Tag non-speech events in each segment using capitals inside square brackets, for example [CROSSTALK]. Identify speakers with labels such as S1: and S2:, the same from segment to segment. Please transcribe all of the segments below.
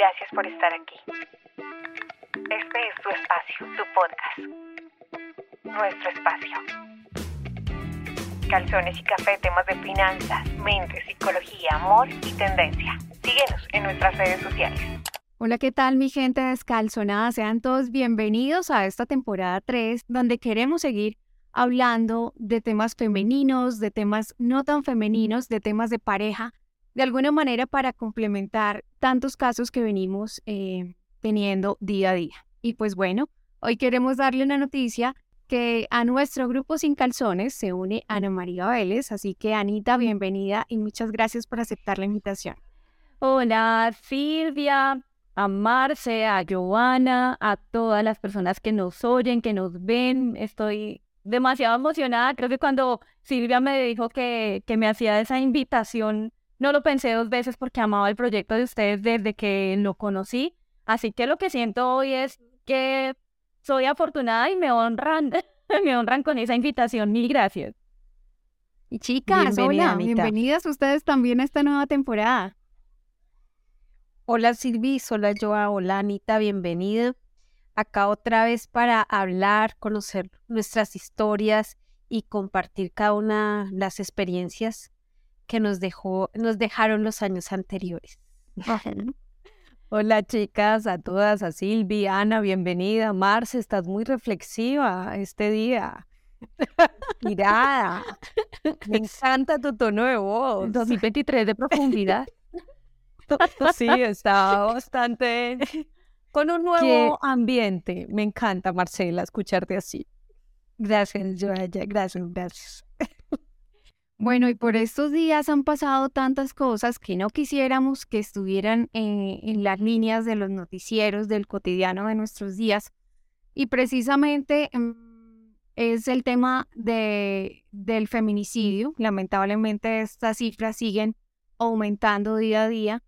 S1: Gracias por estar aquí. Este es tu espacio, tu podcast. Nuestro espacio. Calzones y café, temas de finanzas, mente, psicología, amor y tendencia. Síguenos en nuestras redes sociales.
S2: Hola, ¿qué tal mi gente descalzonada? Sean todos bienvenidos a esta temporada 3, donde queremos seguir hablando de temas femeninos, de temas no tan femeninos, de temas de pareja, de alguna manera para complementar tantos casos que venimos eh, teniendo día a día. Y pues bueno, hoy queremos darle una noticia que a nuestro grupo Sin Calzones se une Ana María Vélez, así que Anita, bienvenida y muchas gracias por aceptar la invitación.
S3: Hola Silvia, a Marce, a Joana, a todas las personas que nos oyen, que nos ven. Estoy demasiado emocionada. Creo que cuando Silvia me dijo que, que me hacía esa invitación, no lo pensé dos veces porque amaba el proyecto de ustedes desde que lo conocí. Así que lo que siento hoy es que soy afortunada y me honran, [LAUGHS] me honran con esa invitación. Mil gracias.
S2: Y chicas, hola, bienvenidas ustedes también a esta nueva temporada.
S4: Hola Silvi, hola Joa, hola Anita, bienvenida. Acá otra vez para hablar, conocer nuestras historias y compartir cada una de las experiencias que nos dejó, nos dejaron los años anteriores. [LAUGHS]
S3: Hola chicas, a todas, a Silvi, Ana, bienvenida. Marce, estás muy reflexiva este día. [LAUGHS] Mirada. Me encanta tu tono de voz.
S2: 2023 de profundidad. [LAUGHS]
S3: Sí, está bastante con un nuevo ambiente. Me encanta, Marcela, escucharte así.
S4: Gracias, Joaya. Gracias, gracias.
S2: Bueno, y por estos días han pasado tantas cosas que no quisiéramos que estuvieran en, las líneas de los noticieros del cotidiano de nuestros días. Y precisamente mm, es el tema de, del feminicidio. Lamentablemente estas cifras siguen aumentando día a día.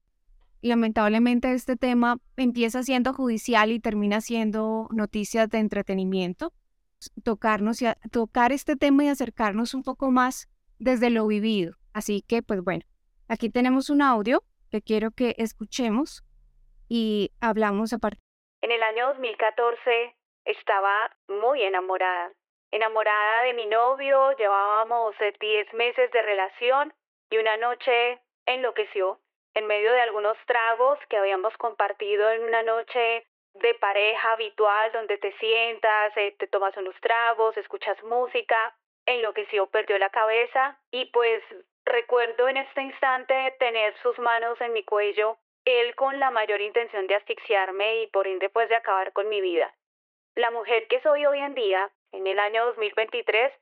S2: Lamentablemente este tema empieza siendo judicial y termina siendo noticias de entretenimiento. Tocarnos y tocar este tema y acercarnos un poco más desde lo vivido. Así que, pues bueno, aquí tenemos un audio que quiero que escuchemos y hablamos a partir.
S1: En el año 2014 estaba muy enamorada. Enamorada de mi novio, llevábamos 10 eh, meses de relación y una noche enloqueció en medio de algunos tragos que habíamos compartido en una noche de pareja habitual donde te sientas, eh, te tomas unos tragos, escuchas música enloqueció, perdió la cabeza y pues recuerdo en este instante tener sus manos en mi cuello, él con la mayor intención de asfixiarme y por ende pues de acabar con mi vida. La mujer que soy hoy en día, en el año 2023,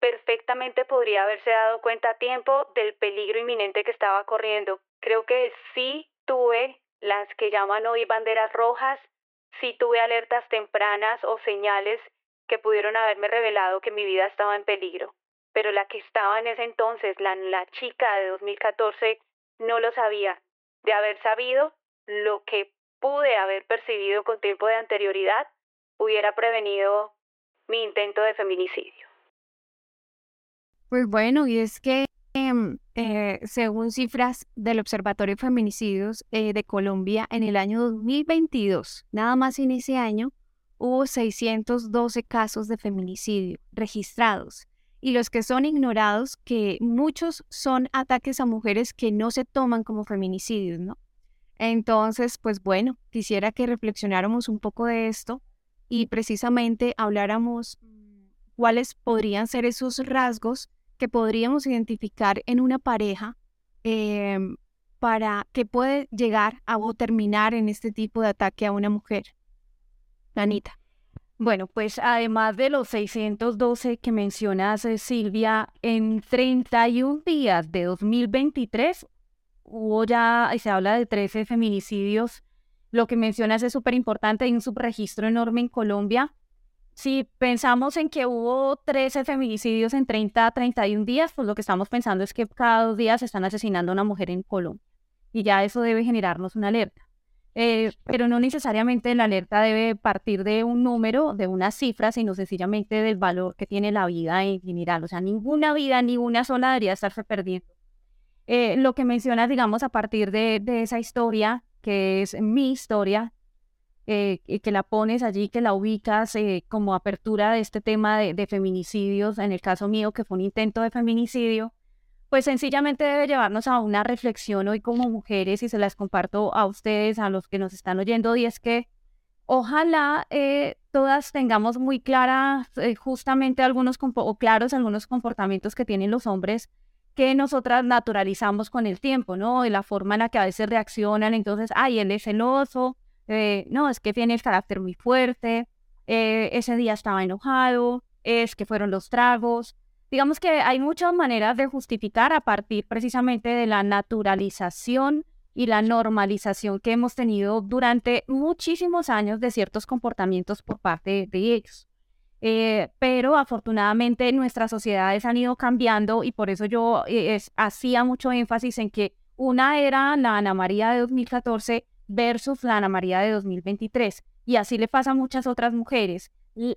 S1: perfectamente podría haberse dado cuenta a tiempo del peligro inminente que estaba corriendo. Creo que sí tuve las que llaman hoy banderas rojas, sí tuve alertas tempranas o señales que pudieron haberme revelado que mi vida estaba en peligro. Pero la que estaba en ese entonces, la, la chica de 2014, no lo sabía. De haber sabido lo que pude haber percibido con tiempo de anterioridad, hubiera prevenido mi intento de feminicidio.
S2: Pues bueno, y es que em, eh, según cifras del Observatorio de Feminicidios eh, de Colombia, en el año 2022, nada más en ese año, hubo 612 casos de feminicidio registrados y los que son ignorados, que muchos son ataques a mujeres que no se toman como feminicidios, ¿no? Entonces, pues bueno, quisiera que reflexionáramos un poco de esto y precisamente habláramos cuáles podrían ser esos rasgos que podríamos identificar en una pareja em, para que puede llegar o terminar en este tipo de ataque a una mujer. Anita.
S3: Bueno, pues además de los 612 que mencionas, eh, Silvia, en 31 días de 2023 hubo ya, se habla de 13 feminicidios. Lo que mencionas es súper importante, hay un subregistro enorme en Colombia. Si pensamos en que hubo 13 feminicidios en 30 a 31 días, pues lo que estamos pensando es que cada dos días se están asesinando a una mujer en Colombia. Y ya eso debe generarnos una alerta. Eh, pero no necesariamente la alerta debe partir de un número, de una cifra, sino sencillamente del valor que tiene la vida en general. O sea, ninguna vida, ni una sola debería estarse perdiendo. Eh, lo que mencionas, digamos, a partir de, esa historia que es mi historia, eh, y que la pones allí, que la ubicas eh, como apertura de este tema de, de, feminicidios, en el caso mío, que fue un intento de feminicidio, pues sencillamente debe llevarnos a una reflexión hoy como mujeres y se las comparto a ustedes, a los que nos están oyendo, y es que ojalá eh, todas tengamos muy claras justamente algunos o claros algunos comportamientos que tienen los hombres que nosotras naturalizamos con el tiempo, ¿no? Y la forma en la que a veces reaccionan, entonces, ay, él es celoso, eh, no, es que tiene el carácter muy fuerte, eh, ese día estaba enojado, es que fueron los tragos. Digamos que hay muchas maneras de justificar a partir precisamente de la naturalización y la normalización que hemos tenido durante muchísimos años de ciertos comportamientos por parte de ellos. Eh, pero afortunadamente nuestras sociedades han ido cambiando y por eso yo hacía mucho énfasis en que una era la Ana María de 2014 versus la Ana María de 2023. Y así le pasa a muchas otras mujeres.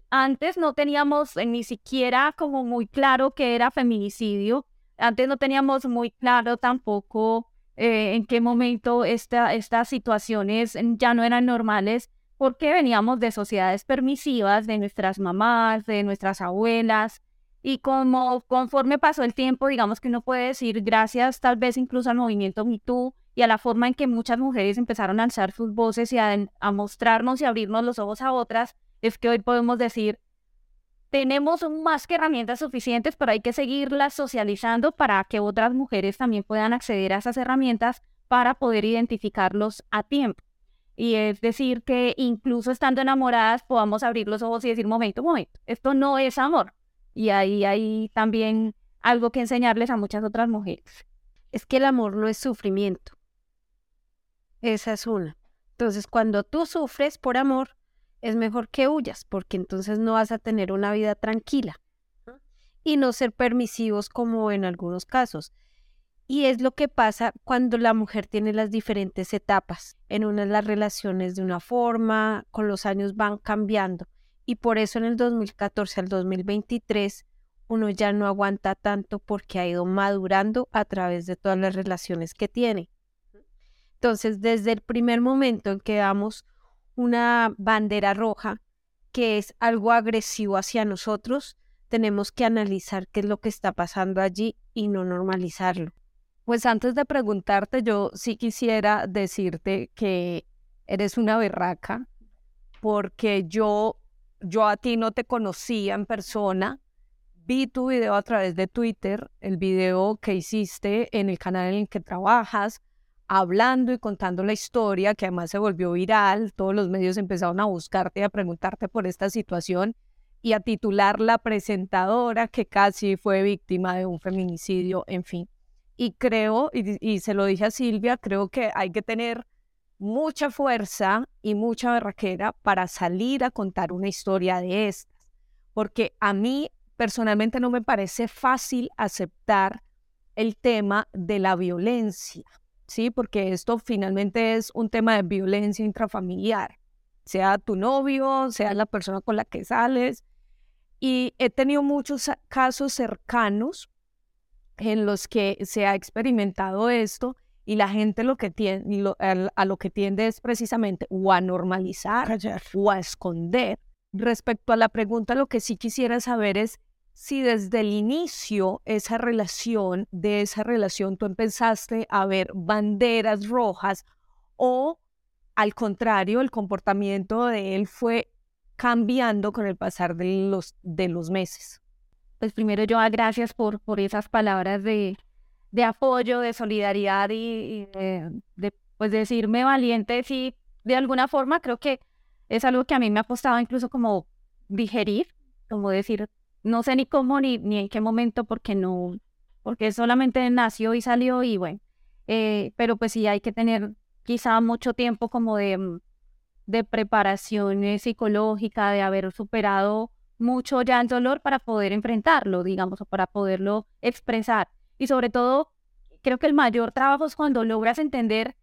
S3: Antes no teníamos eh, ni siquiera como muy claro qué era feminicidio. Antes no teníamos muy claro tampoco eh, en qué momento esta, estas situaciones ya no eran normales porque veníamos de sociedades permisivas, de nuestras mamás, de nuestras abuelas, y como conforme pasó el tiempo, digamos que uno puede decir, gracias tal vez incluso al movimiento MeToo, y a la forma en que muchas mujeres empezaron a alzar sus voces y a, mostrarnos y abrirnos los ojos a otras, es que hoy podemos decir, tenemos más que herramientas suficientes, pero hay que seguirlas socializando para que otras mujeres también puedan acceder a esas herramientas para poder identificarlos a tiempo. Y es decir, que incluso estando enamoradas podamos abrir los ojos y decir, momento, momento, esto no es amor. Y ahí hay también algo que enseñarles a muchas otras mujeres.
S4: Es que el amor no es sufrimiento. Esa es una. Entonces, cuando tú sufres por amor, es mejor que huyas, porque entonces no vas a tener una vida tranquila y no ser permisivos como en algunos casos. Y es lo que pasa cuando la mujer tiene las diferentes etapas. En una las relaciones de una forma, con los años van cambiando. Y por eso en el 2014 al 2023 uno ya no aguanta tanto porque ha ido madurando a través de todas las relaciones que tiene. Entonces, desde el primer momento en que damos una bandera roja, que es algo agresivo hacia nosotros, tenemos que analizar qué es lo que está pasando allí y no normalizarlo.
S3: Pues antes de preguntarte, yo sí quisiera decirte que eres una berraca, porque yo, yo a ti no te conocía en persona, vi tu video a través de Twitter, el video que hiciste en el canal en el que trabajas, hablando y contando la historia, que además se volvió viral, todos los medios empezaron a buscarte y a preguntarte por esta situación y a titular la presentadora que casi fue víctima de un feminicidio, en fin. Y creo, y, se lo dije a Silvia, creo que hay que tener mucha fuerza y mucha berraquera para salir a contar una historia de estas, porque a mí personalmente no me parece fácil aceptar el tema de la violencia ¿sí? Porque esto finalmente es un tema de violencia intrafamiliar, sea tu novio, sea la persona con la que sales. Y he tenido muchos casos cercanos en los que se ha experimentado esto y la gente lo que tiende, a lo que tiende es precisamente o a normalizar o a esconder. Respecto a la pregunta, lo que sí quisiera saber es si desde el inicio esa relación, de esa relación tú empezaste a ver banderas rojas o al contrario, el comportamiento de él fue cambiando con el pasar de los, de los meses.
S2: Pues primero yo ah, gracias por, por esas palabras de, de apoyo, de solidaridad y, de, de, pues decirme valiente, sí, de alguna forma creo que es algo que a mí me ha costado incluso como digerir, como decir, no sé ni cómo ni, ni en qué momento porque no, porque solamente nació y salió y bueno, eh, pero pues sí hay que tener quizá mucho tiempo como de, mm, de preparación psicológica, de haber superado mucho ya el dolor para poder enfrentarlo, digamos, o para poderlo expresar. Y sobre todo, creo que el mayor trabajo es cuando logras entender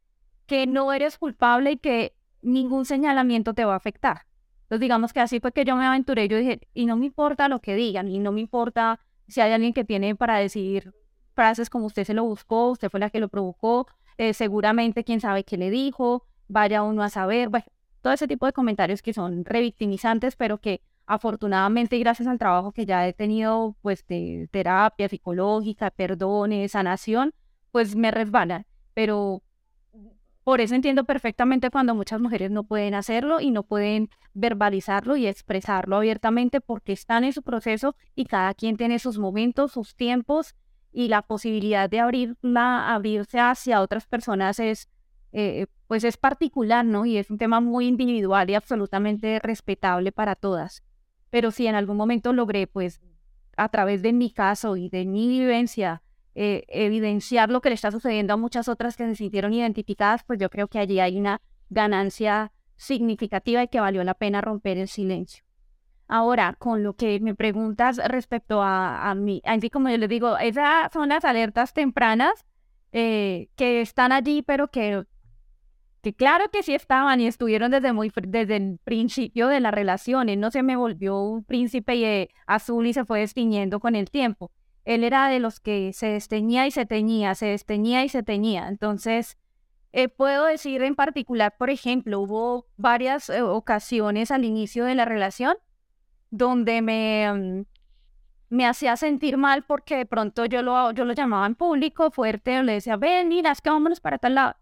S2: que no eres culpable y que ningún señalamiento te va a afectar. Entonces, digamos que así fue que yo me aventuré. Yo dije, y no me importa lo que digan, y no me importa si hay alguien que tiene para decir frases como usted se lo buscó, usted fue la que lo provocó, eh, seguramente quién sabe qué le dijo,
S3: vaya uno a saber, bueno, todo ese tipo de comentarios que son revictimizantes, pero que afortunadamente y gracias al trabajo que ya he tenido, pues de terapia psicológica, perdones, sanación, pues me resbalan. Pero por eso entiendo perfectamente cuando muchas mujeres no pueden hacerlo y no pueden verbalizarlo y expresarlo abiertamente porque están en su proceso y cada quien tiene sus momentos, sus tiempos y la posibilidad de abrirla, abrirse hacia otras personas es, eh, pues es particular, ¿no? Y es un tema muy individual y absolutamente respetable para todas. Pero si en algún momento logré, pues, a través de mi caso y de mi vivencia, eh, evidenciar lo que le está sucediendo a muchas otras que se sintieron identificadas, pues yo creo que allí hay una ganancia significativa y que valió la pena romper el silencio. Ahora, con lo que me preguntas respecto a, a mí, así como yo les digo, esas son las alertas tempranas eh, que están allí, pero que, que claro que sí estaban y estuvieron desde, muy, desde el principio de la relación. Él no se me volvió un príncipe eh, azul y se fue destiñendo con el tiempo él era de los que se desteñía y se teñía, se desteñía y se teñía. Entonces, eh, puedo decir en particular, por ejemplo, hubo varias eh, ocasiones al inicio de la relación donde me, mm, me hacía sentir mal porque de pronto yo lo, yo lo llamaba en público fuerte, o le decía, ven, mira, es que vámonos para tal lado.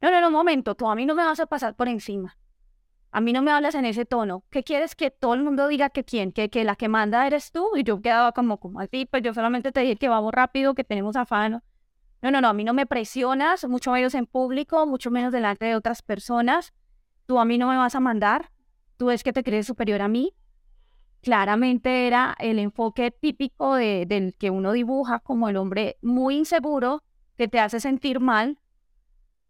S3: No, no, no, un momento, tú a mí no me vas a pasar por encima. A mí no me hablas en ese tono. ¿Qué quieres que todo el mundo diga que quién? Que, que la que manda eres tú. Y yo quedaba como, como así, pues yo solamente te dije que vamos rápido, que tenemos afán. No, no, no, a mí no me presionas, mucho menos en público, mucho menos delante de otras personas. Tú a mí no me vas a mandar. Tú es que te crees superior a mí. Claramente era el enfoque típico de, del que uno dibuja como el hombre muy inseguro, que te hace sentir mal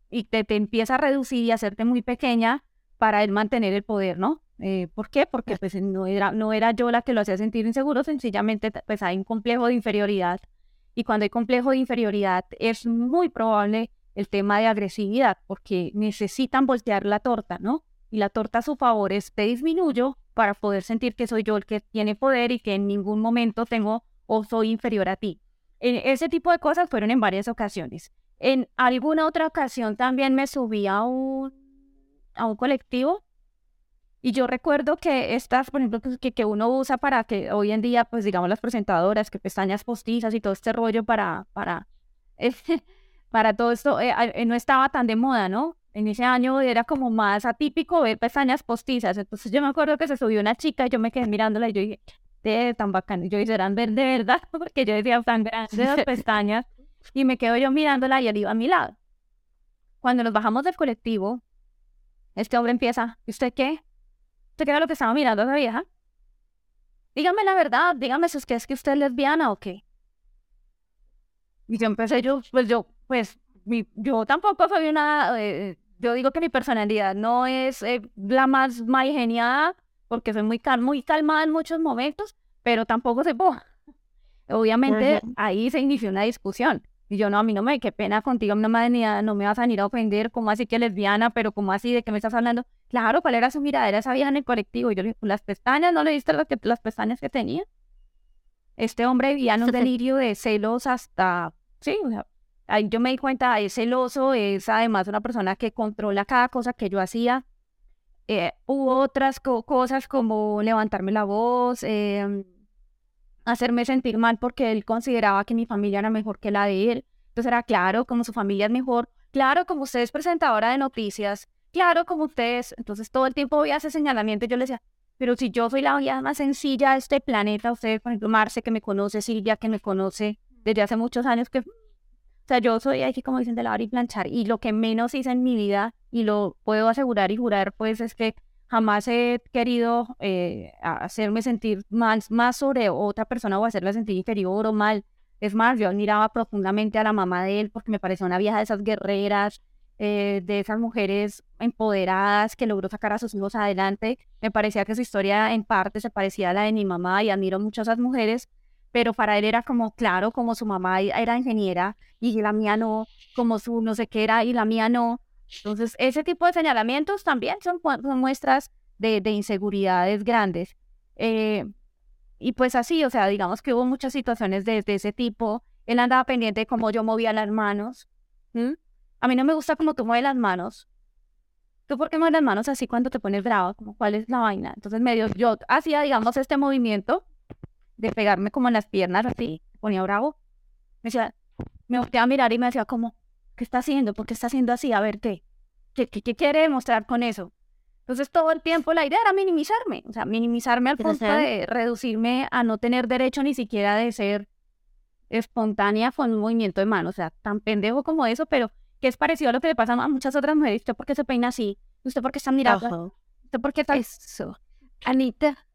S3: y te, te empieza a reducir y hacerte muy pequeña para él mantener el poder, ¿no? Eh, ¿Por qué? Porque pues no era, no era yo la que lo hacía sentir inseguro, sencillamente pues hay un complejo de inferioridad. Y cuando hay complejo de inferioridad es muy probable el tema de agresividad, porque necesitan voltear la torta, ¿no? Y la torta a su favor es te disminuyo para poder sentir que soy yo el que tiene poder y que en ningún momento tengo o soy inferior a ti. En ese tipo de cosas fueron en varias ocasiones. En alguna otra ocasión también me subí a un a un colectivo. Y yo recuerdo que estas, por ejemplo, que, que uno usa para que hoy en día, pues digamos las presentadoras, que pestañas postizas y todo este rollo para, para, [LAUGHS] para todo esto, eh, eh, no estaba tan de moda, ¿no? En ese año era como más atípico ver pestañas postizas. Entonces yo me acuerdo que se subió una chica y yo me quedé mirándola y yo dije, de tan bacán. Y yo dije, eran de verdad, [LAUGHS] porque yo decía tan grandes las pestañas. [LAUGHS] Y me quedo yo mirándola y él iba a mi lado. Cuando nos bajamos del colectivo, este hombre empieza, ¿y usted qué? ¿Usted qué era lo que estaba mirando a esa vieja? Dígame la verdad, dígame si es que es que usted es lesbiana o qué. Y yo empecé, yo, pues yo, pues, mi, yo tampoco soy una, eh, yo digo que mi personalidad no es eh, la más, genial, porque soy muy, muy calmada en muchos momentos, pero tampoco se puede. [LAUGHS] Obviamente ahí se inició una discusión. Y yo, no, a mí no me, qué pena contigo, no me, no me vas a venir a ofender, ¿cómo así que lesbiana? Pero ¿cómo así? ¿De qué me estás hablando? Claro, ¿cuál era su mirada? Era esa vieja en el colectivo. Y yo le dije, las pestañas, ¿no le viste las, que, las pestañas que tenía? Este hombre vivía en un delirio de celos hasta, sí, o sea, ahí yo me di cuenta, es celoso, es además una persona que controla cada cosa que yo hacía. Eh, hubo otras cosas como levantarme la voz, eh, hacerme sentir mal porque él consideraba que mi familia era mejor que la de él. Entonces era claro, como su familia es mejor, claro, como usted es presentadora de noticias, claro, como ustedes. Entonces todo el tiempo veía ese señalamiento y yo le decía, pero si yo soy la vida más sencilla de este planeta, usted, por ejemplo, Marce, que me conoce, Silvia, que me conoce desde hace muchos años, que, o sea, yo soy aquí, como dicen, de lavar y planchar. Y lo que menos hice en mi vida, y lo puedo asegurar y jurar, pues es que jamás he querido eh, hacerme sentir mal, más sobre otra persona o hacerla sentir inferior o mal. Es más, yo admiraba profundamente a la mamá de él porque me parecía una vieja de esas guerreras, eh, de esas mujeres empoderadas que logró sacar a sus hijos adelante. Me parecía que su historia en parte se parecía a la de mi mamá y admiro mucho a esas mujeres, pero para él era como, claro, como su mamá era ingeniera y la mía no, como su no sé qué era y la mía no. Entonces, ese tipo de señalamientos también son, muestras de, inseguridades grandes. Eh, y pues así, o sea, digamos que hubo muchas situaciones de, ese tipo. Él andaba pendiente de cómo yo movía las manos. A mí no me gusta cómo tú mueves las manos. ¿tú por qué mueves las manos así cuando te pones bravo? Como, ¿Cuál es la vaina? Entonces medio, yo hacía, digamos, este movimiento de pegarme como en las piernas así, ponía bravo. Me decía, me volteaba a mirar y me decía como, ¿qué está haciendo? ¿Por qué está haciendo así? A ver, ¿qué? ¿Qué, qué, quiere demostrar con eso? Entonces todo el tiempo la idea era minimizarme, o sea, minimizarme al punto de reducirme a no tener derecho ni siquiera de ser espontánea con un movimiento de mano, o sea, tan pendejo como eso, pero que es parecido a lo que le pasa a muchas otras mujeres. ¿Usted por qué se peina así? ¿Usted por qué está mirando? ¿Usted por qué tal?
S4: Eso. Anita,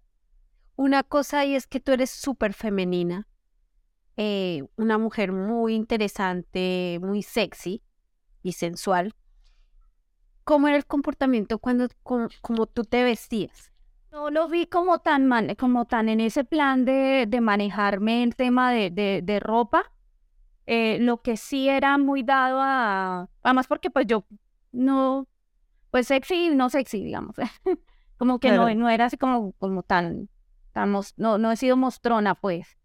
S4: una cosa ahí es que tú eres súper femenina, eh, una mujer muy interesante, muy sexy y sensual. ¿Cómo era el comportamiento cuando como, tú te vestías?
S3: No lo vi como tan, man, como tan en ese plan de, de manejarme el tema de, de, de ropa, eh, lo que sí era muy dado a, además porque pues yo no, pues sexy, no sexy, digamos, [LAUGHS] como que no, no era así como, como tan, tan no, no he sido mostrona, pues,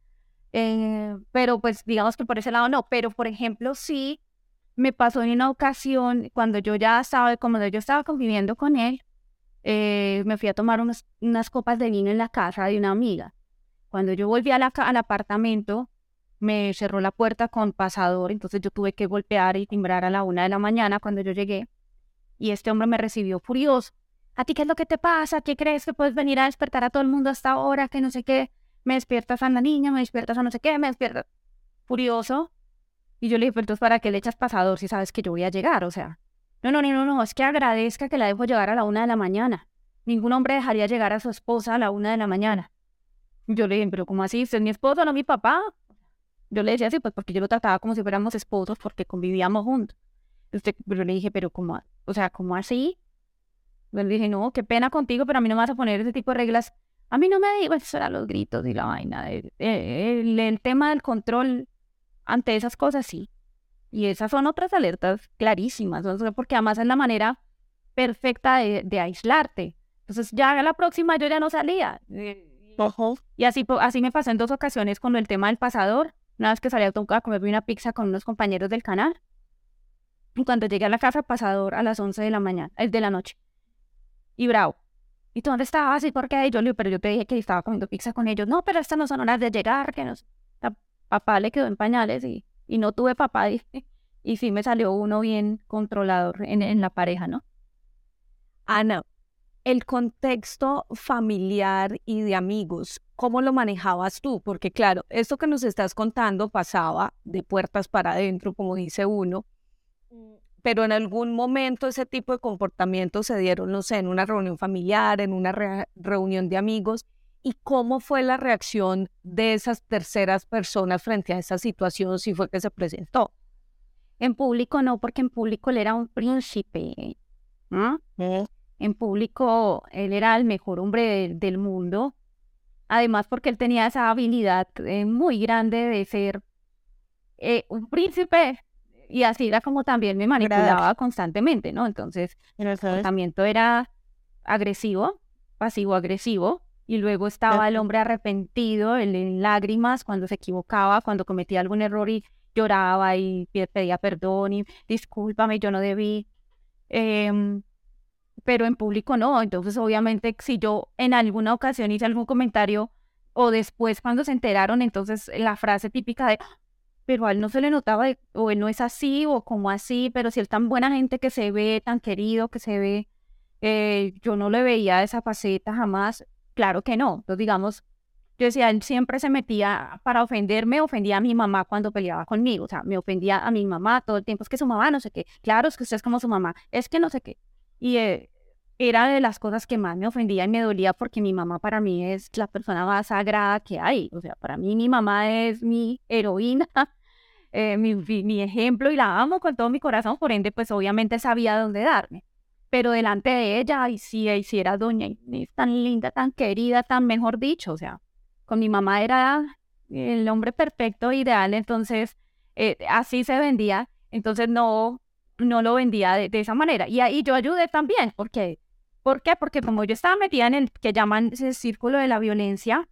S3: eh, pero pues digamos que por ese lado no, pero por ejemplo sí me pasó en una ocasión cuando yo ya estaba, como yo estaba conviviendo con él, eh, me fui a tomar unas, unas copas de vino en la casa de una amiga. Cuando yo volví a la, al apartamento, me cerró la puerta con pasador, entonces yo tuve que golpear y timbrar a la una de la mañana cuando yo llegué. Y este hombre me recibió furioso. ¿A ti qué es lo que te pasa? ¿Qué crees que puedes venir a despertar a todo el mundo hasta ahora? Que no sé qué. Me despiertas a la niña, me despiertas a no sé qué, me despiertas. Furioso. Y yo le dije, pero entonces, ¿para qué le echas pasador si sabes que yo voy a llegar? O sea, no, no, no, no, no, es que agradezca que la dejo llegar a la una de la mañana. Ningún hombre dejaría llegar a su esposa a la una de la mañana. Yo le dije, pero ¿cómo así? ¿Usted es mi esposo, no mi papá? Yo le decía así, pues porque yo lo trataba como si fuéramos esposos porque convivíamos juntos. Usted, pero le dije, pero ¿cómo? O sea, ¿cómo así? Yo le dije, no, qué pena contigo, pero a mí no me vas a poner ese tipo de reglas. A mí no me digo, eso era los gritos y la vaina. El, el, tema del control ante esas cosas, sí. Y esas son otras alertas clarísimas, porque además es la manera perfecta de, de aislarte. Entonces ya la próxima yo ya no salía. Eh, y así, así me pasó en dos ocasiones con el tema del pasador. Una vez que salí a, a comerme una pizza con unos compañeros del canal. Y cuando llegué a la casa, pasador a las 11 de la mañana, el de la noche. Y bravo. ¿Y tú dónde estabas? ¿Y por qué? Y yo le pero yo te dije que estaba comiendo pizza con ellos. No, pero estas no son horas de llegar, que no. Papá le quedó en pañales y, y no tuve papá. Y, [LAUGHS] y sí me salió uno bien controlador en, en la pareja, ¿no?
S4: Ana, el contexto familiar y de amigos, ¿cómo lo manejabas tú? Porque claro, esto que nos estás contando pasaba de puertas para adentro, como dice uno, mm. Pero en algún momento ese tipo de comportamientos se dieron, no sé, en una reunión familiar, en una reunión de amigos. ¿Y cómo fue la reacción de esas terceras personas frente a esa situación si fue que se presentó?
S3: En público no, porque en público él era un príncipe. ¿no? en público él era el mejor hombre del mundo, además porque él tenía esa habilidad eh, muy grande de ser eh, un príncipe y así era como también me manipulaba constantemente, ¿no? Entonces el comportamiento era agresivo, pasivo-agresivo, y luego estaba el hombre arrepentido, el en lágrimas cuando se equivocaba, cuando cometía algún error y lloraba y pedía perdón y discúlpame, yo no debí. Em, pero en público no. Entonces, obviamente, si yo en alguna ocasión hice algún comentario o después cuando se enteraron, entonces la frase típica de, pero a él no se le notaba, o él no es así, o como así, pero si él tan buena gente que se ve, tan querido que se ve, eh, yo no le veía esa faceta jamás. Claro que no. Entonces, digamos, yo decía, él siempre se metía para ofenderme, ofendía a mi mamá cuando peleaba conmigo, o sea, me ofendía a mi mamá todo el tiempo, es que su mamá no sé qué, claro, es que usted es como su mamá, es que no sé qué. Y eh, era de las cosas que más me ofendía y me dolía porque mi mamá para mí es la persona más sagrada que hay. O sea, para mí mi mamá es mi heroína, [LAUGHS] eh, mi, mi, ejemplo y la amo con todo mi corazón. Por ende, pues obviamente sabía dónde darme. Pero delante de ella, y sí, y sí era doña Inés, tan linda, tan querida, tan mejor dicho. O sea, con mi mamá era el hombre perfecto, ideal. Entonces, eh, así se vendía. Entonces no, no lo vendía de, esa manera. Y ahí yo ayudé también, porque ¿Por qué? Porque como yo estaba metida en el que llaman ese círculo de la violencia,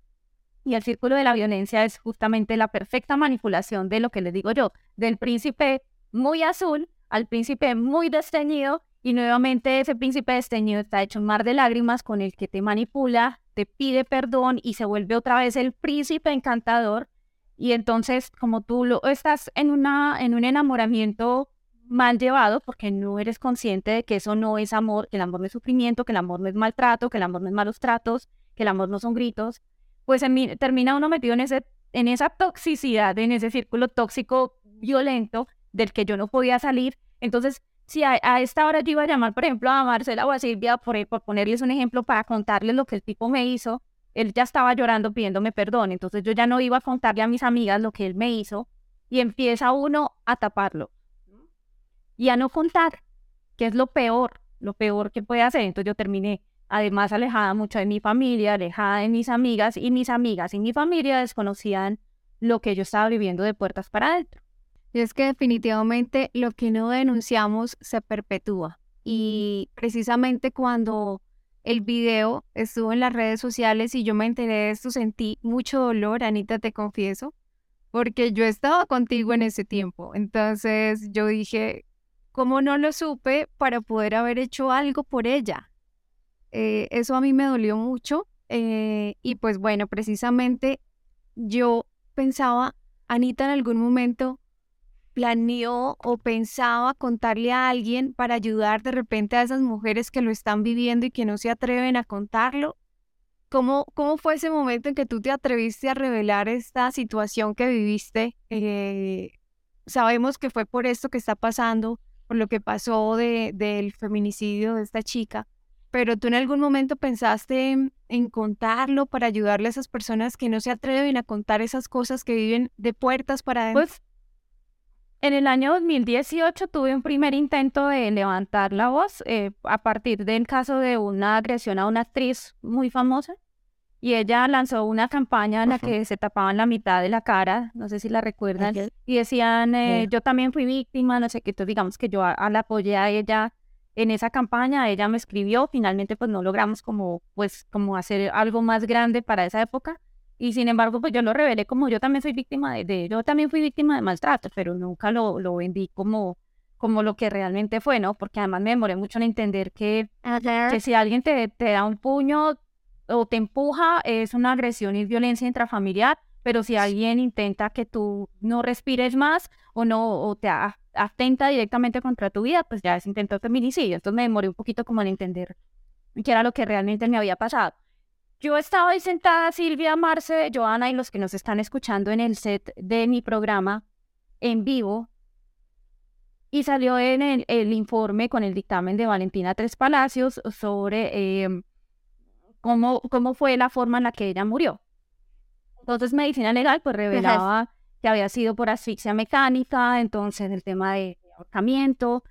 S3: y el círculo de la violencia es justamente la perfecta manipulación de lo que les digo yo, del príncipe muy azul al príncipe muy desteñido y nuevamente ese príncipe desteñido está hecho un mar de lágrimas con el que te manipula, te pide perdón y se vuelve otra vez el príncipe encantador. Y entonces, como tú lo, estás en, una, en un enamoramiento mal llevado, porque no eres consciente de que eso no es amor, que el amor no es sufrimiento, que el amor no es maltrato, que el amor no es malos tratos, que el amor no son gritos, pues termina uno metido en, ese, en esa toxicidad, en ese círculo tóxico violento del que yo no podía salir. Entonces, si a, esta hora yo iba a llamar, por ejemplo, a Marcela o a Silvia, por, por ponerles un ejemplo, para contarles lo que el tipo me hizo, él ya estaba llorando pidiéndome perdón. Entonces yo ya no iba a contarle a mis amigas lo que él me hizo y empieza uno a taparlo y a no contar, que es lo peor, lo peor que puede hacer. Entonces yo terminé además alejada mucho de mi familia, alejada de mis amigas y mis amigas y mi familia desconocían lo que yo estaba viviendo de puertas para adentro.
S2: Y es que definitivamente lo que no denunciamos se perpetúa. Y precisamente cuando el video estuvo en las redes sociales y yo me enteré de esto, sentí mucho dolor, Anita, te confieso, porque yo estaba contigo en ese tiempo. Entonces yo dije, ¿cómo no lo supe para poder haber hecho algo por ella? Eh, eso a mí me dolió mucho. Eh, y pues bueno, precisamente yo pensaba, Anita en algún momento planeó o pensaba contarle a alguien para ayudar de repente a esas mujeres que lo están viviendo y que no se atreven a contarlo? ¿Cómo, cómo fue ese momento en que tú te atreviste a revelar esta situación que viviste? Eh, sabemos que fue por esto que está pasando, por lo que pasó de, del feminicidio de esta chica, pero tú en algún momento pensaste en, en, contarlo para ayudarle a esas personas que no se atreven a contar esas cosas que viven de puertas para adentro.
S3: Pues en el año 2018 tuve un primer intento de levantar la voz eh, a partir del caso de una agresión a una actriz muy famosa. Y ella lanzó una campaña en la que se tapaban la mitad de la cara, no sé si la recuerdan, y decían, eh, yo también fui víctima, no sé qué, entonces digamos que yo la apoyé a ella en esa campaña, ella me escribió, finalmente pues no logramos como, pues, como hacer algo más grande para esa época, y sin embargo, pues yo lo revelé como yo también soy víctima de, yo también fui víctima de maltrato, pero nunca lo, lo vendí como, como lo que realmente fue, ¿no? Porque además me demoré mucho en entender que, que si alguien te, te da un puño o te empuja, es una agresión y violencia intrafamiliar, pero si alguien intenta que tú no respires más o no, o te atenta directamente contra tu vida, pues ya es intento de feminicidio. Entonces me demoré un poquito como en entender qué era lo que realmente me había pasado. Yo estaba ahí sentada, Silvia, Marce, Joana y los que nos están escuchando en el set de mi programa en vivo. Y salió en el, informe con el dictamen de Valentina Tres Palacios sobre em, cómo, cómo fue la forma en la que ella murió. Entonces, medicina legal pues revelaba que había sido por asfixia mecánica, entonces el tema de ahorcamiento,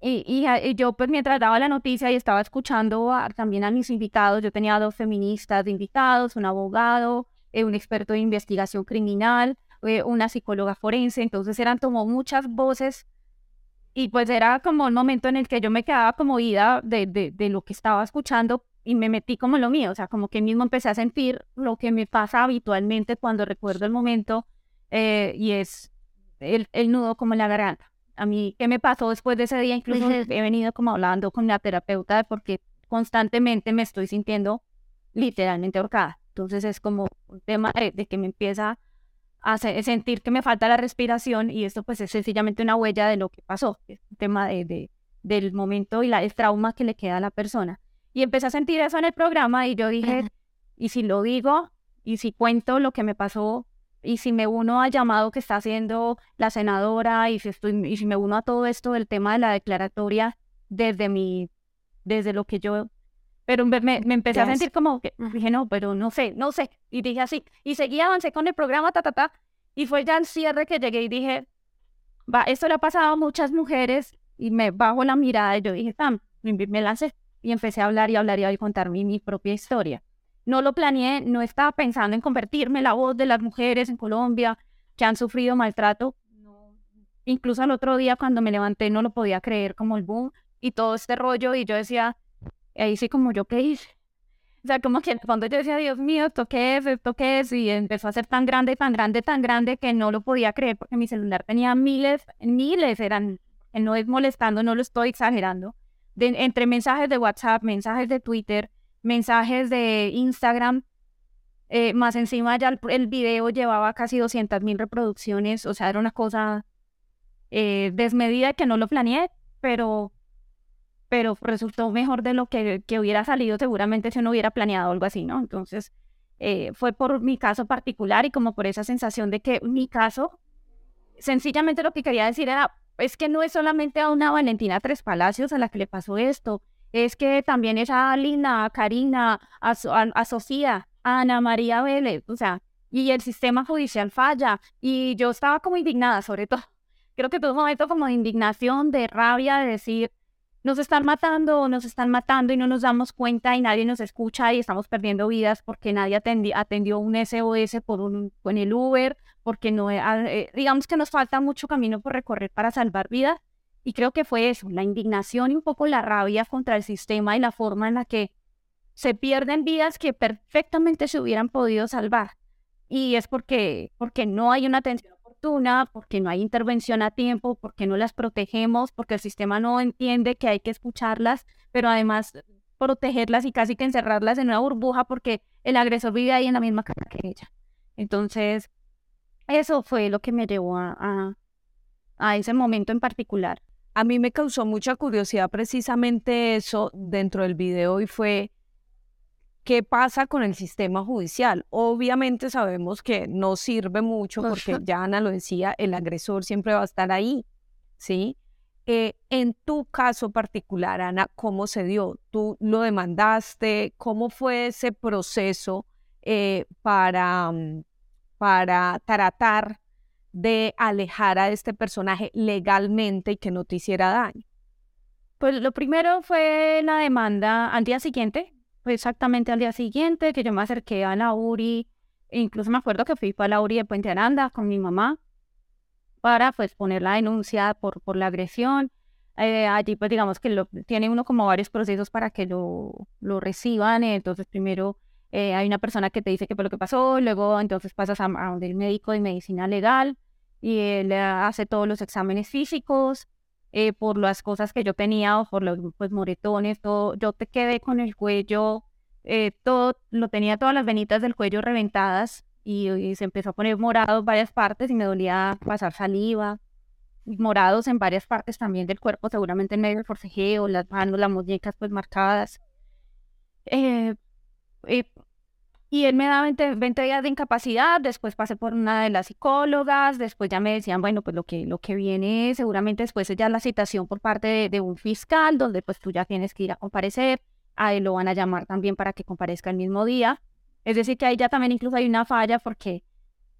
S3: y, y, yo, pues mientras daba la noticia y estaba escuchando también a mis invitados, yo tenía dos feministas de invitados, un abogado, eh, un experto de investigación criminal, eh, una psicóloga forense, entonces eran como muchas voces y pues era como un momento en el que yo me quedaba como ida de, de, de, lo que estaba escuchando y me metí como lo mío, o sea, como que mismo empecé a sentir lo que me pasa habitualmente cuando recuerdo el momento eh, y es el, el nudo como en la garganta a mí, ¿qué me pasó después de ese día? Incluso [LAUGHS] he venido como hablando con la terapeuta porque constantemente me estoy sintiendo literalmente ahorcada. Entonces es como un tema de, que me empieza a sentir que me falta la respiración y esto pues es sencillamente una huella de lo que pasó, es un tema de, de, del momento y la, el trauma que le queda a la persona. Y empecé a sentir eso en el programa y yo dije, ¿y si lo digo? ¿Y si cuento lo que me pasó? Y si me uno al llamado que está haciendo la senadora y si, estoy, y si me uno a todo esto del tema de la declaratoria desde mi, desde lo que yo, pero me, me empecé a sentir como que dije, no, pero no sé, no sé, y dije así, y seguí, avancé con el programa, ta, ta, ta, y fue ya el cierre que llegué y dije, va, esto le ha pasado a muchas mujeres, y me bajo la mirada y yo dije, Tam, me, lancé, y empecé a hablar y hablar y a contar mi, mi propia historia no lo planeé, no estaba pensando en convertirme en la voz de las mujeres en Colombia que han sufrido maltrato. Incluso al otro día cuando me levanté no lo podía creer como el boom y todo este rollo y yo decía, ahí sí como yo qué hice. O sea, como que fondo yo decía, Dios mío, ¿esto qué es? ¿Esto qué es? Y empezó a ser tan grande, tan grande, tan grande que no lo podía creer porque mi celular tenía miles, miles eran, no es molestando, no lo estoy exagerando, entre mensajes de WhatsApp, mensajes de Twitter, mensajes de Instagram, eh, más encima ya el, video llevaba casi 200 mil reproducciones, o sea, era una cosa eh, desmedida que no lo planeé, pero, pero resultó mejor de lo que, que hubiera salido seguramente si uno hubiera planeado algo así, ¿no? Entonces, eh, fue por mi caso particular y como por esa sensación de que mi caso, sencillamente lo que quería decir era, es que no es solamente a una Valentina Tres Palacios a la que le pasó esto, es que también es a Lina, a Karina, a, a Sofía, a Ana María Vélez, o sea, y el sistema judicial falla. Y yo estaba como indignada, sobre todo. [LAUGHS] Creo que todo momento como de indignación, de rabia, de decir, nos están matando, nos están matando y no nos damos cuenta y nadie nos escucha y estamos perdiendo vidas porque nadie atendió un SOS por un, con el Uber, porque no, eh, eh, digamos que nos falta mucho camino por recorrer para salvar vidas. Y creo que fue eso, la indignación y un poco la rabia contra el sistema y la forma en la que se pierden vidas que perfectamente se hubieran podido salvar. Y es porque, porque no hay una atención porque no hay intervención a tiempo, porque no las protegemos, porque el sistema no entiende que hay que escucharlas, pero además protegerlas y casi que encerrarlas en una burbuja porque el agresor vive ahí en la misma casa que ella. Entonces, eso fue lo que me llevó a, a ese momento en particular.
S5: A mí me causó mucha curiosidad precisamente eso dentro del video y fue ¿Qué pasa con el sistema judicial? Obviamente sabemos que no sirve mucho porque ya Ana lo decía, el agresor siempre va a estar ahí, ¿sí? Eh, en tu caso particular, Ana, ¿cómo se dio? ¿Tú lo demandaste? ¿Cómo fue ese proceso eh, para, mm, para tratar de alejar a este personaje legalmente y que no te hiciera daño?
S3: Pues lo primero fue la demanda al día siguiente, exactamente al día siguiente que yo me acerqué a la URI, incluso me acuerdo que fui para la URI de Puente Aranda con mi mamá para pues poner la denuncia por, por la agresión. Eh, allí pues digamos que lo, tiene uno como varios procesos para que lo, lo reciban, entonces primero eh, hay una persona que te dice qué fue lo que pasó, luego entonces pasas a, a el médico de medicina legal y él hace todos los exámenes físicos, eh, por las cosas que yo tenía o por los pues, moretones, todo, yo te quedé con el cuello, eh, todo, lo tenía todas las venitas del cuello reventadas y, se empezó a poner morado en varias partes y me dolía pasar saliva, morados en varias partes también del cuerpo, seguramente en medio del forcejeo, las manos, las muñecas pues marcadas. Eh, y él me da 20, días de incapacidad, después pasé por una de las psicólogas, después ya me decían, bueno, pues lo que, lo que viene seguramente después es ya la citación por parte de, un fiscal, donde pues tú ya tienes que ir a comparecer, a él lo van a llamar también para que comparezca el mismo día. Es decir, que ahí ya también incluso hay una falla porque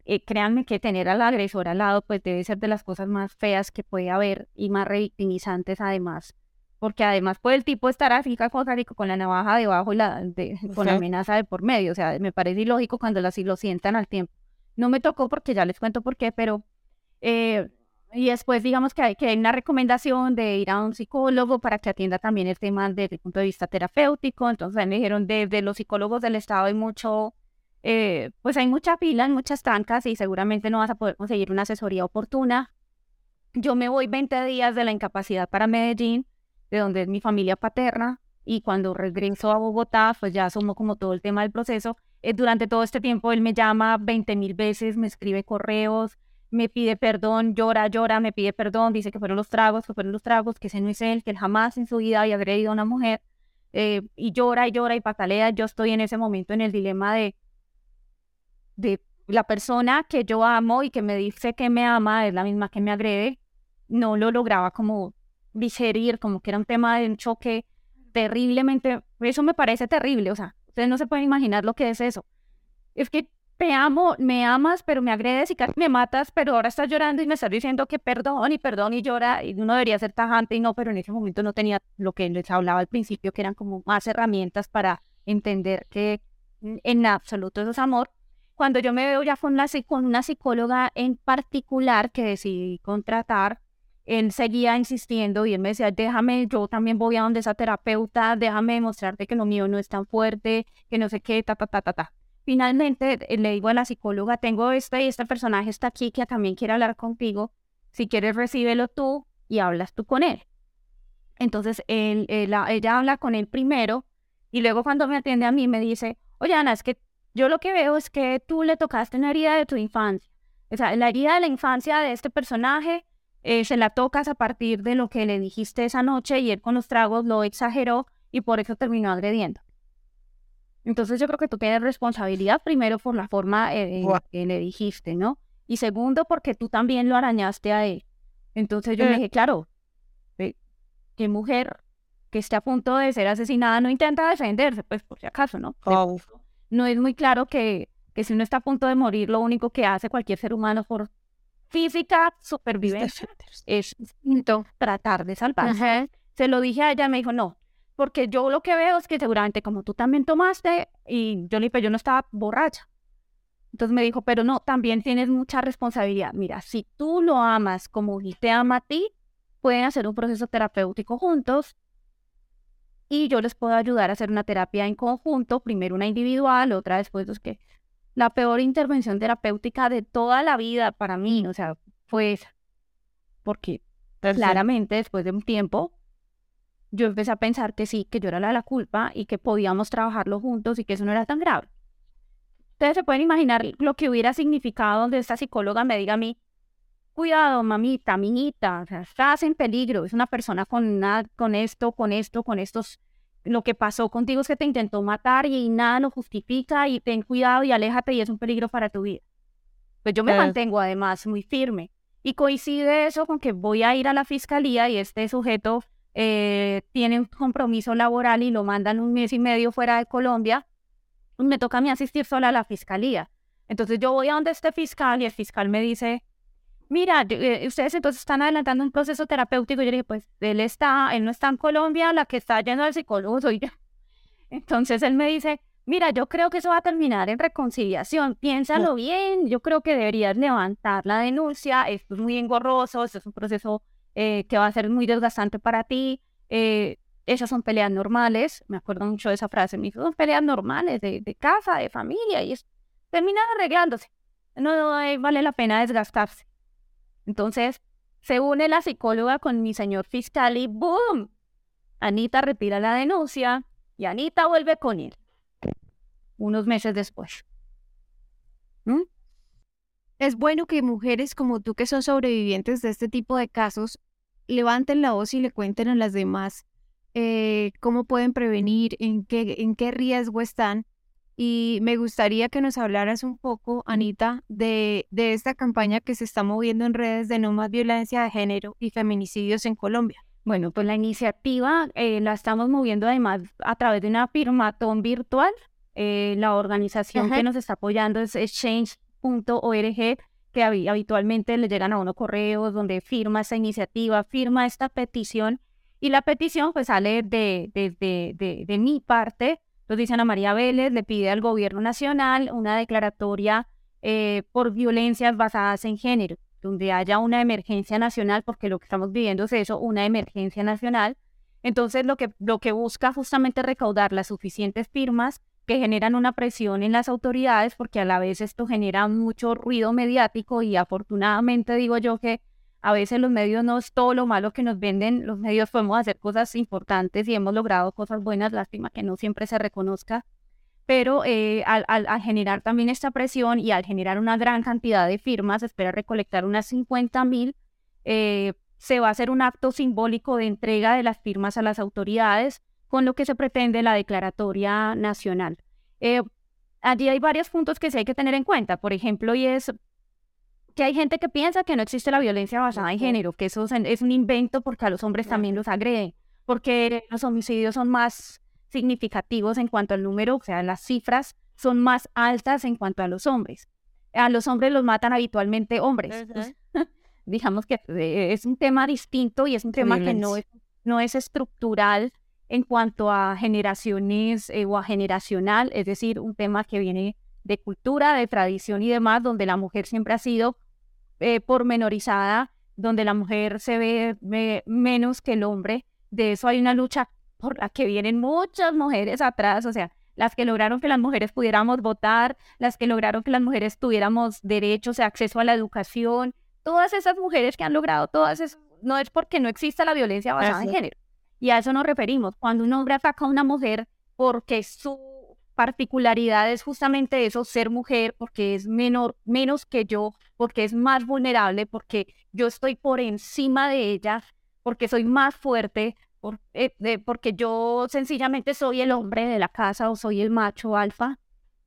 S3: eh, créanme que tener al agresor al lado pues debe ser de las cosas más feas que puede haber y más revictimizantes además porque además puede el tipo estar así con la navaja debajo y la, de, con la amenaza de por medio. O sea, me parece ilógico cuando así lo sientan al tiempo. No me tocó porque ya les cuento por qué, pero... Eh, y después digamos que hay, que hay una recomendación de ir a un psicólogo para que atienda también el tema desde el punto de vista terapéutico. Entonces me dijeron, desde los psicólogos del Estado hay mucho... Eh, pues hay mucha fila, hay muchas trancas y seguramente no vas a poder conseguir una asesoría oportuna. Yo me voy 20 días de la incapacidad para Medellín de donde es mi familia paterna, y cuando regreso a Bogotá, pues ya asumo como todo el tema del proceso. Eh, durante todo este tiempo él me llama 20 mil veces, me escribe correos, me pide perdón, llora, llora, me pide perdón, dice que fueron los tragos, que fueron los tragos, que ese no es él, que él jamás en su vida había agredido a una mujer, eh, y llora y llora y patalea. Yo estoy en ese momento en el dilema de, de la persona que yo amo y que me dice que me ama, es la misma que me agrede, no lo lograba como digerir, como que era un tema de un choque terriblemente, eso me parece terrible, o sea, ustedes no se pueden imaginar lo que es eso. Es que te amo, me amas, pero me agredes y casi me matas, pero ahora estás llorando y me estás diciendo que perdón y perdón y llora y uno debería ser tajante y no, pero en ese momento no tenía lo que les hablaba al principio, que eran como más herramientas para entender que en absoluto eso es amor. Cuando yo me veo ya con, con una psicóloga en particular que decidí contratar, él seguía insistiendo y él me decía, déjame, yo también voy a donde esa terapeuta, déjame demostrarte que lo mío no es tan fuerte, que no sé qué, ta, ta, ta, ta, ta. Finalmente eh, le digo a la psicóloga, tengo este y este personaje está aquí que también quiere hablar contigo, si quieres recíbelo tú y hablas tú con él. Entonces él, ella habla con él primero y luego cuando me atiende a mí me dice, oye Ana, es que yo lo que veo es que tú le tocaste una herida de tu infancia. O sea, la herida de la infancia de este personaje eh, se la tocas a partir de lo que le dijiste esa noche y él con los tragos lo exageró y por eso terminó agrediendo. Entonces yo creo que tú tienes responsabilidad primero por la forma eh, que le dijiste, ¿no? Y segundo porque tú también lo arañaste a él. Entonces yo le dije, claro, ¿qué mujer que esté a punto de ser asesinada no intenta defenderse? Pues por si acaso, ¿no? No es muy claro que, que si uno está a punto de morir, lo único que hace cualquier ser humano por física, supervivencia, es tratar de salvarse. Se lo dije a ella, me dijo, no, porque yo lo que veo es que seguramente como tú también tomaste, y yo le dije, yo no estaba borracha. Entonces me dijo, pero no, también tienes mucha responsabilidad. Mira, si tú lo amas como él te ama a ti, pueden hacer un proceso terapéutico juntos y yo les puedo ayudar a hacer una terapia en conjunto, primero una individual, otra después, los que la peor intervención terapéutica de toda la vida para mí, o sea, fue esa. Porque claramente después de un tiempo yo empecé a pensar que sí, que yo era la de la culpa y que podíamos trabajarlo juntos y que eso no era tan grave. Ustedes se pueden imaginar lo que hubiera significado donde esta psicóloga me diga a mí, cuidado, mamita, miñita, o sea, estás en peligro, es una persona con, con esto, con esto, con estos lo que pasó contigo es que te intentó matar y nada lo justifica y ten cuidado y aléjate y es un peligro para tu vida. Pues yo me mantengo además muy firme. Y coincide eso con que voy a ir a la fiscalía y este sujeto eh, tiene un compromiso laboral y lo mandan un mes y medio fuera de Colombia. Me toca a mí asistir sola a la fiscalía. Entonces yo voy a donde este fiscal y el fiscal me dice, mira, eh, ustedes entonces están adelantando un proceso terapéutico. Yo le dije, pues él está, él no está en Colombia, la que está yendo al psicólogo soy yo. [LAUGHS] Entonces él me dice, mira, yo creo que eso va a terminar en reconciliación, piénsalo bien, yo creo que deberías levantar la denuncia, esto es muy engorroso, esto es un proceso eh, que va a ser muy desgastante para ti, eh, esas son peleas normales, me acuerdo mucho de esa frase, me dijo, son peleas normales de, de casa, de familia, y es, terminan arreglándose, no, no vale la pena desgastarse. Entonces, se une la psicóloga con mi señor fiscal y ¡boom! Anita retira la denuncia y Anita vuelve con él. Unos meses después.
S2: ¿Mm? Es bueno que mujeres como tú que son sobrevivientes de este tipo de casos levanten la voz y le cuenten a las demás eh, cómo pueden prevenir, en qué, en qué riesgo están y me gustaría que nos hablaras un poco, Anita, de, de esta campaña que se está moviendo en redes de no más violencia de género y feminicidios en Colombia.
S3: Bueno, pues la iniciativa eh, la estamos moviendo además a través de una firmatón virtual. Eh, la organización que nos está apoyando es exchange.org, que habitualmente le llegan a uno correos donde firma esta iniciativa, firma esta petición. Y la petición pues sale de, de, de, de mi parte, entonces dice Ana María Vélez, le pide al gobierno nacional una declaratoria eh, por violencias basadas en género, donde haya una emergencia nacional, porque lo que estamos viviendo es eso, una emergencia nacional. Entonces lo que, lo que busca justamente recaudar las suficientes firmas que generan una presión en las autoridades, porque a la vez esto genera mucho ruido mediático y afortunadamente digo yo que a veces los medios no es todo lo malo que nos venden, los medios podemos hacer cosas importantes y hemos logrado cosas buenas, lástima que no siempre se reconozca, pero eh, al, generar también esta presión y al generar una gran cantidad de firmas, espera recolectar unas 50 mil, eh, se va a hacer un acto simbólico de entrega de las firmas a las autoridades con lo que se pretende la declaratoria nacional. Eh, allí hay varios puntos que se hay que tener en cuenta, por ejemplo, y es que hay gente que piensa que no existe la violencia basada en género, que eso es un invento porque a los hombres también los agreden, porque los homicidios son más significativos en cuanto al número, o sea, las cifras son más altas en cuanto a los hombres. A los hombres los matan habitualmente hombres. [LAUGHS] digamos que eh, es un tema distinto y es un tema que no es, no es estructural en cuanto a generaciones eh, o a generacional, es decir, un tema que viene de cultura, de tradición y demás, donde la mujer siempre ha sido eh, pormenorizada, donde la mujer se ve, menos que el hombre. De eso hay una lucha por la que vienen muchas mujeres atrás, o sea, las que lograron que las mujeres pudiéramos votar, las que lograron que las mujeres tuviéramos derechos, acceso a la educación, todas esas mujeres que han logrado todas esas, no es porque no exista la violencia basada en género, Y a eso nos referimos. Cuando un hombre ataca a una mujer porque su particularidad es justamente eso, ser mujer, porque es menor, menos que yo, porque es más vulnerable, porque yo estoy por encima de ella, porque soy más fuerte, eh, porque yo sencillamente soy el hombre de la casa o soy el macho alfa.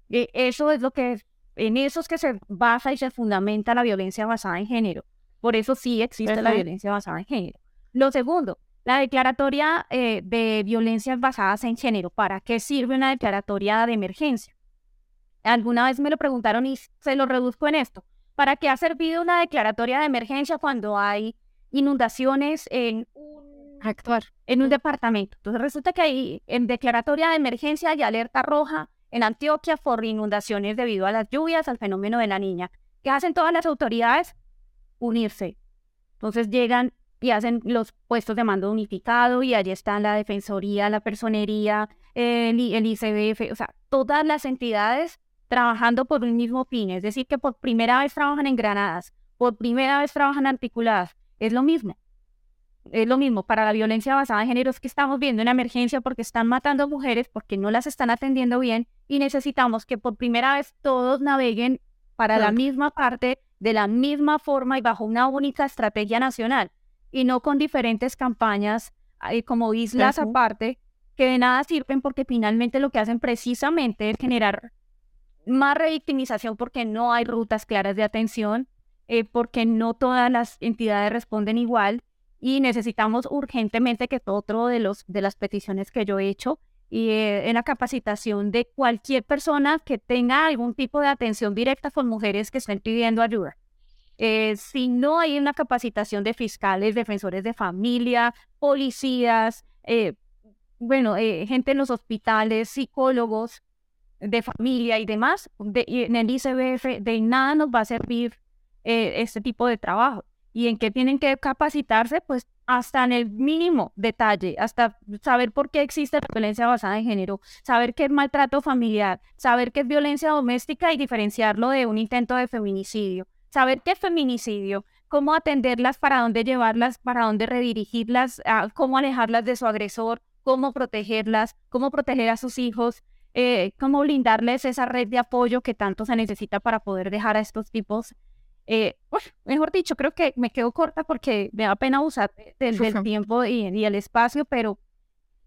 S3: Eh, eso es lo que, en eso es que se basa y se fundamenta la violencia basada en género. Por eso sí existe la violencia basada en género. Lo segundo, la declaratoria eh, de violencias basadas en género. ¿Para qué sirve una declaratoria de emergencia? Alguna vez me lo preguntaron y se lo reduzco en esto. ¿Para qué ha servido una declaratoria de emergencia cuando hay inundaciones en un,
S2: actuar.
S3: en un departamento? Entonces resulta que hay en declaratoria de emergencia y alerta roja en Antioquia por inundaciones debido a las lluvias, al fenómeno de la niña. ¿Qué hacen todas las autoridades? Unirse. Entonces llegan y hacen los puestos de mando unificado y allí están la Defensoría, la Personería, el, el ICBF, o sea, todas las entidades trabajando por un mismo fin, es decir, que por primera vez trabajan en granadas, por primera vez trabajan articuladas, es lo mismo. Es lo mismo, para la violencia basada en género es que estamos viendo una emergencia porque están matando mujeres, porque no las están atendiendo bien y necesitamos que por primera vez todos naveguen para la misma parte, de la misma forma y bajo una única estrategia nacional y no con diferentes campañas eh, como islas aparte que de nada sirven porque finalmente lo que hacen precisamente es generar más revictimización porque no hay rutas claras de atención, eh, porque no todas las entidades responden igual y necesitamos urgentemente que otro de, los, de las peticiones que yo he hecho y eh, en la capacitación de cualquier persona que tenga algún tipo de atención directa con mujeres que estén pidiendo ayuda. Eh, si no hay una capacitación de fiscales, defensores de familia, policías, eh, bueno, eh, gente en los hospitales, psicólogos de familia y demás, en el ICBF de nada nos va a servir este tipo de trabajo. ¿Y en qué tienen que capacitarse? Pues hasta en el mínimo detalle, hasta saber por qué existe la violencia basada en género, saber qué es maltrato familiar, saber qué es violencia doméstica y diferenciarlo de un intento de feminicidio saber qué es feminicidio, cómo atenderlas, para dónde llevarlas, para dónde redirigirlas, ah, cómo alejarlas de su agresor, cómo protegerlas, cómo proteger a sus hijos, eh, cómo blindarles esa red de apoyo que tanto se necesita para poder dejar a estos tipos. Eh, mejor dicho, creo que me quedo corta porque me da pena usar el, [LAUGHS] tiempo y, el espacio, pero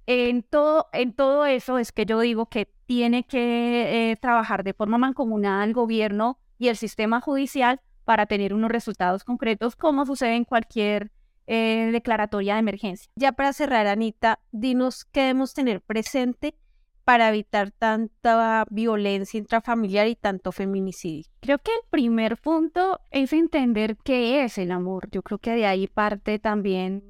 S3: en todo, en todo eso es que yo digo que tiene que eh, trabajar de forma mancomunada el gobierno y el sistema judicial para tener unos resultados concretos, como sucede en cualquier eh, declaratoria de emergencia.
S4: Ya para cerrar, Anita, dinos qué debemos tener presente para evitar tanta violencia intrafamiliar y tanto feminicidio.
S3: Creo que el primer punto es entender qué es el amor. Yo creo que de ahí parte también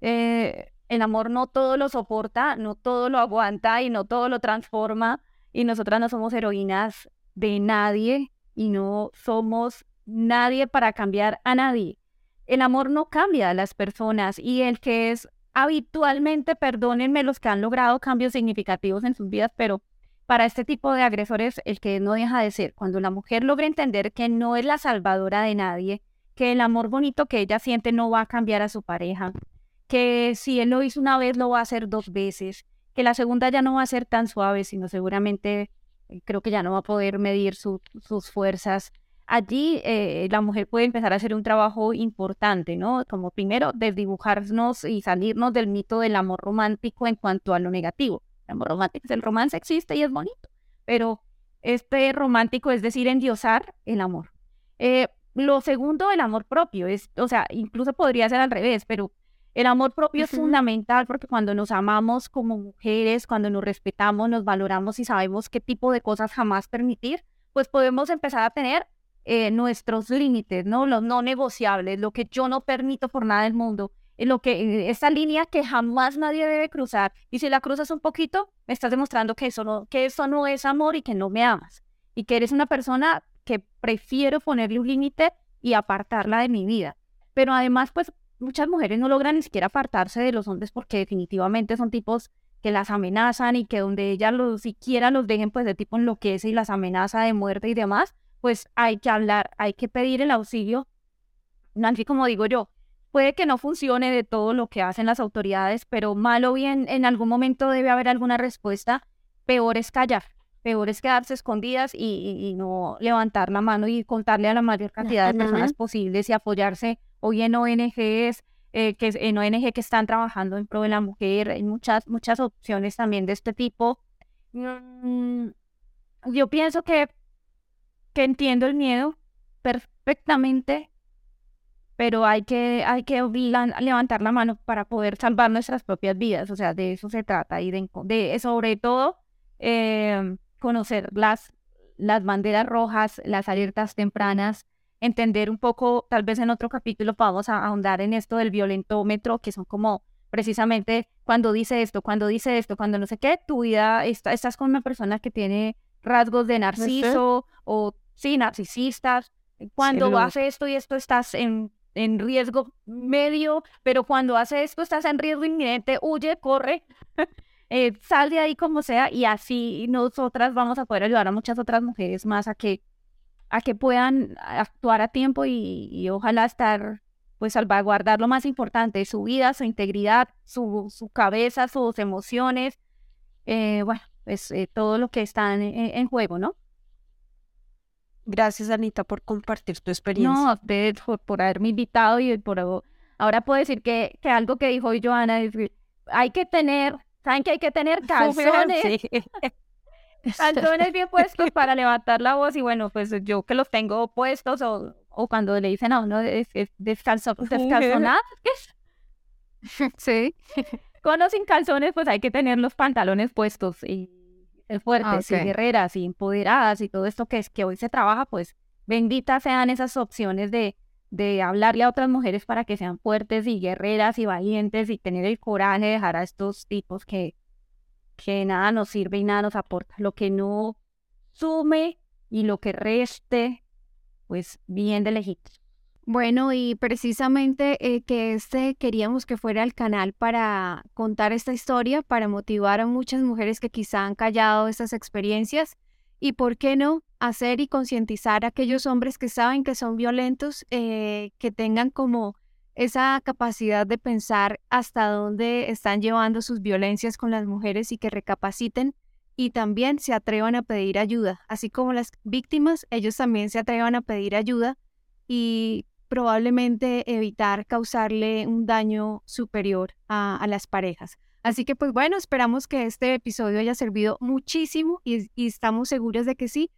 S3: eh, el amor no todo lo soporta, no todo lo aguanta y no todo lo transforma. Y nosotras no somos heroínas de nadie y no somos nadie para cambiar a nadie. El amor no cambia a las personas y el que es habitualmente, perdónenme los que han logrado cambios significativos en sus vidas, pero para este tipo de agresores, el que no deja de ser, cuando la mujer logra entender que no es la salvadora de nadie, que el amor bonito que ella siente no va a cambiar a su pareja, que si él lo hizo una vez, lo va a hacer dos veces, que la segunda ya no va a ser tan suave, sino seguramente eh, creo que ya no va a poder medir sus fuerzas, allí eh, la mujer puede empezar a hacer un trabajo importante, ¿no? Como primero, desdibujarnos y salirnos del mito del amor romántico en cuanto a lo negativo. El amor romántico, el romance existe y es bonito, pero este romántico es decir, endiosar el amor. Eh, lo segundo, el amor propio, es, o sea, incluso podría ser al revés, pero el amor propio es fundamental porque cuando nos amamos como mujeres, cuando nos respetamos, nos valoramos y sabemos qué tipo de cosas jamás permitir, pues podemos empezar a tener eh, nuestros límites, ¿no? Los no negociables, lo que yo no permito por nada del mundo, eh, lo que, eh, esa línea que jamás nadie debe cruzar. Y si la cruzas un poquito, me estás demostrando que eso no, que eso no es amor y que no me amas. Y que eres una persona que prefiero ponerle un límite y apartarla de mi vida. Pero además, pues muchas mujeres no logran ni siquiera apartarse de los hombres porque definitivamente son tipos que las amenazan y que donde ellas los siquiera los dejen, pues de tipo enloquece y las amenaza de muerte y demás pues hay que hablar, hay que pedir el auxilio. Así como digo yo, puede que no funcione de todo lo que hacen las autoridades, pero mal o bien en algún momento debe haber alguna respuesta. Peor es callar, peor es quedarse escondidas y, no levantar la mano y contarle a la mayor cantidad de personas posibles y apoyarse hoy en ONGs, eh, que, en ONG que están trabajando en pro de la mujer. Hay muchas, muchas opciones también de este tipo. Mm, yo pienso que, que entiendo el miedo perfectamente, pero hay que, hay que levantar la mano para poder salvar nuestras propias vidas. O sea, de eso se trata y de, sobre todo eh, conocer las, las banderas rojas, las alertas tempranas, entender un poco, tal vez en otro capítulo vamos a ahondar en esto del violentómetro, que son como precisamente cuando dice esto, cuando dice esto, cuando no sé qué, tu vida, está, estás con una persona que tiene rasgos de narciso o sí, narcisistas. Cuando hace esto y esto estás en, en riesgo medio, pero cuando hace esto estás en riesgo inminente, huye, corre. [LAUGHS] Eh, sal de ahí como sea y así nosotras vamos a poder ayudar a muchas otras mujeres más a que a que puedan actuar a tiempo y, ojalá estar, pues salvaguardar lo más importante, su vida, su integridad, su, su cabeza, sus emociones, eh, bueno, pues eh, todo lo que está en, juego, ¿no?
S4: Gracias, Anita, por compartir tu experiencia.
S3: No, a por, por, haberme invitado y por ahora puedo decir que, que algo que dijo Joana es hay que tener, ¿saben que hay que tener [LAUGHS] calzones? [LAUGHS] calzones bien puestos para levantar la voz y bueno, pues yo que los tengo puestos o, o cuando le dicen a uno es, es descalzo, [LAUGHS] descalzonado,
S2: Sí.
S3: Con o sin calzones, pues hay que tener los pantalones puestos y ser fuertes y guerreras y empoderadas y todo esto que es que hoy se trabaja, pues benditas sean esas opciones de, de hablarle a otras mujeres para que sean fuertes y guerreras y valientes y tener el coraje de dejar a estos tipos que, que nada nos sirve y nada nos aporta. Lo que no sume y lo que reste, pues bien de lejitos.
S2: Bueno, y precisamente eh, que este queríamos que fuera el canal para contar esta historia, para motivar a muchas mujeres que quizá han callado estas experiencias y, ¿por qué no?, hacer y concientizar a aquellos hombres que saben que son violentos, eh, que tengan como esa capacidad de pensar hasta dónde están llevando sus violencias con las mujeres y que recapaciten y también se atrevan a pedir ayuda, así como las víctimas, ellos también se atrevan a pedir ayuda y probablemente evitar causarle un daño superior a, las parejas. Así que pues bueno, esperamos que este episodio haya servido muchísimo y, y estamos seguros de que sí.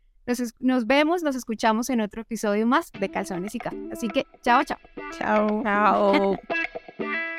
S2: Nos, vemos, nos escuchamos en otro episodio más de Calzones y Café. Así que, chao, chao.
S5: Chao. Chao. [LAUGHS]